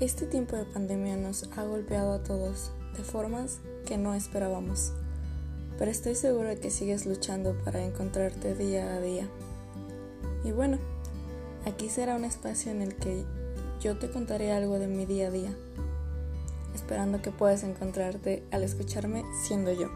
Este tiempo de pandemia nos ha golpeado a todos de formas que no esperábamos, pero estoy seguro de que sigues luchando para encontrarte día a día. Y bueno, aquí será un espacio en el que yo te contaré algo de mi día a día, esperando que puedas encontrarte al escucharme siendo yo.